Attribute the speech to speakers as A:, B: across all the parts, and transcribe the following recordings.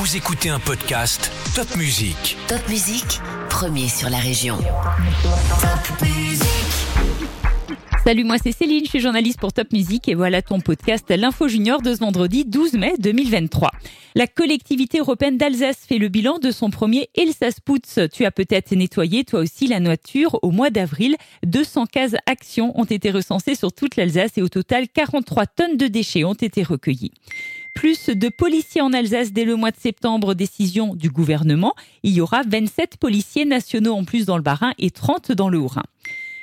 A: Vous écoutez un podcast Top Music.
B: Top Musique, premier sur la région. Top Musique.
C: Salut, moi c'est Céline, je suis journaliste pour Top Music et voilà ton podcast L'Info Junior de ce vendredi 12 mai 2023. La collectivité européenne d'Alsace fait le bilan de son premier Elsass-Putz. Tu as peut-être nettoyé toi aussi la nature au mois d'avril. 215 actions ont été recensées sur toute l'Alsace et au total 43 tonnes de déchets ont été recueillies plus de policiers en Alsace dès le mois de septembre, décision du gouvernement. Il y aura 27 policiers nationaux en plus dans le Bas-Rhin et 30 dans le Haut-Rhin.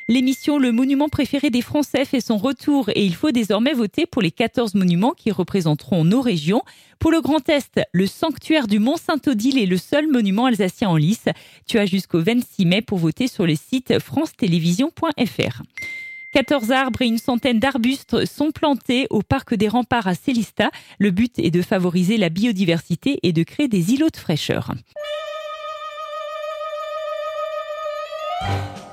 C: L'émission Le monument préféré des Français fait son retour et il faut désormais voter pour les 14 monuments qui représenteront nos régions. Pour le Grand Est, le sanctuaire du Mont-Saint-Odile est le seul monument alsacien en lice. Tu as jusqu'au 26 mai pour voter sur le site france-télévision.fr. 14 arbres et une centaine d'arbustes sont plantés au parc des remparts à Célista. Le but est de favoriser la biodiversité et de créer des îlots de fraîcheur.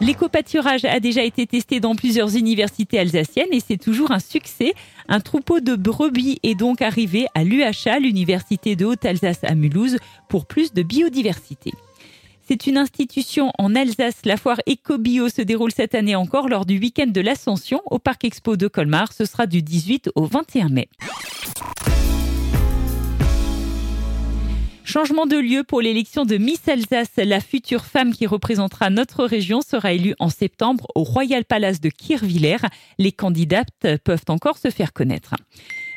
C: L'éco-pâturage a déjà été testé dans plusieurs universités alsaciennes et c'est toujours un succès. Un troupeau de brebis est donc arrivé à l'UHA, l'université de Haute-Alsace à Mulhouse, pour plus de biodiversité. C'est une institution en Alsace. La foire EcoBio se déroule cette année encore lors du week-end de l'Ascension au Parc Expo de Colmar. Ce sera du 18 au 21 mai. Changement de lieu pour l'élection de Miss Alsace. La future femme qui représentera notre région sera élue en septembre au Royal Palace de Kirvillers. Les candidates peuvent encore se faire connaître.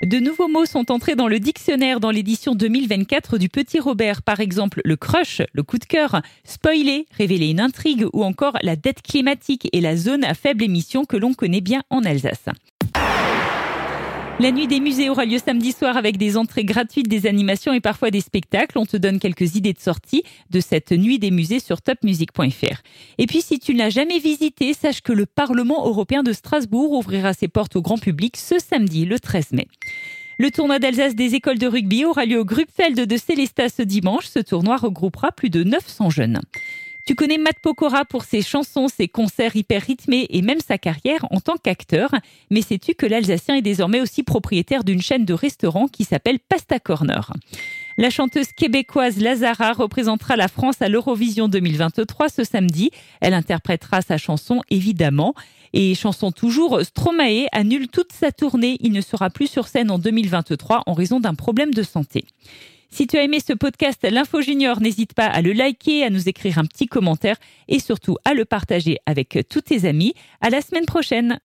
C: De nouveaux mots sont entrés dans le dictionnaire dans l'édition 2024 du Petit Robert. Par exemple, le crush, le coup de cœur, spoiler, révéler une intrigue ou encore la dette climatique et la zone à faible émission que l'on connaît bien en Alsace. La nuit des musées aura lieu samedi soir avec des entrées gratuites, des animations et parfois des spectacles. On te donne quelques idées de sortie de cette nuit des musées sur topmusic.fr. Et puis si tu ne l'as jamais visité, sache que le Parlement européen de Strasbourg ouvrira ses portes au grand public ce samedi, le 13 mai. Le tournoi d'Alsace des écoles de rugby aura lieu au Grupfeld de Célestat ce dimanche. Ce tournoi regroupera plus de 900 jeunes. Tu connais Matt Pokora pour ses chansons, ses concerts hyper rythmés et même sa carrière en tant qu'acteur. Mais sais-tu que l'Alsacien est désormais aussi propriétaire d'une chaîne de restaurants qui s'appelle Pasta Corner? La chanteuse québécoise Lazara représentera la France à l'Eurovision 2023 ce samedi. Elle interprétera sa chanson évidemment. Et chanson toujours, Stromae annule toute sa tournée. Il ne sera plus sur scène en 2023 en raison d'un problème de santé. Si tu as aimé ce podcast L'Info Junior, n'hésite pas à le liker, à nous écrire un petit commentaire et surtout à le partager avec tous tes amis. À la semaine prochaine.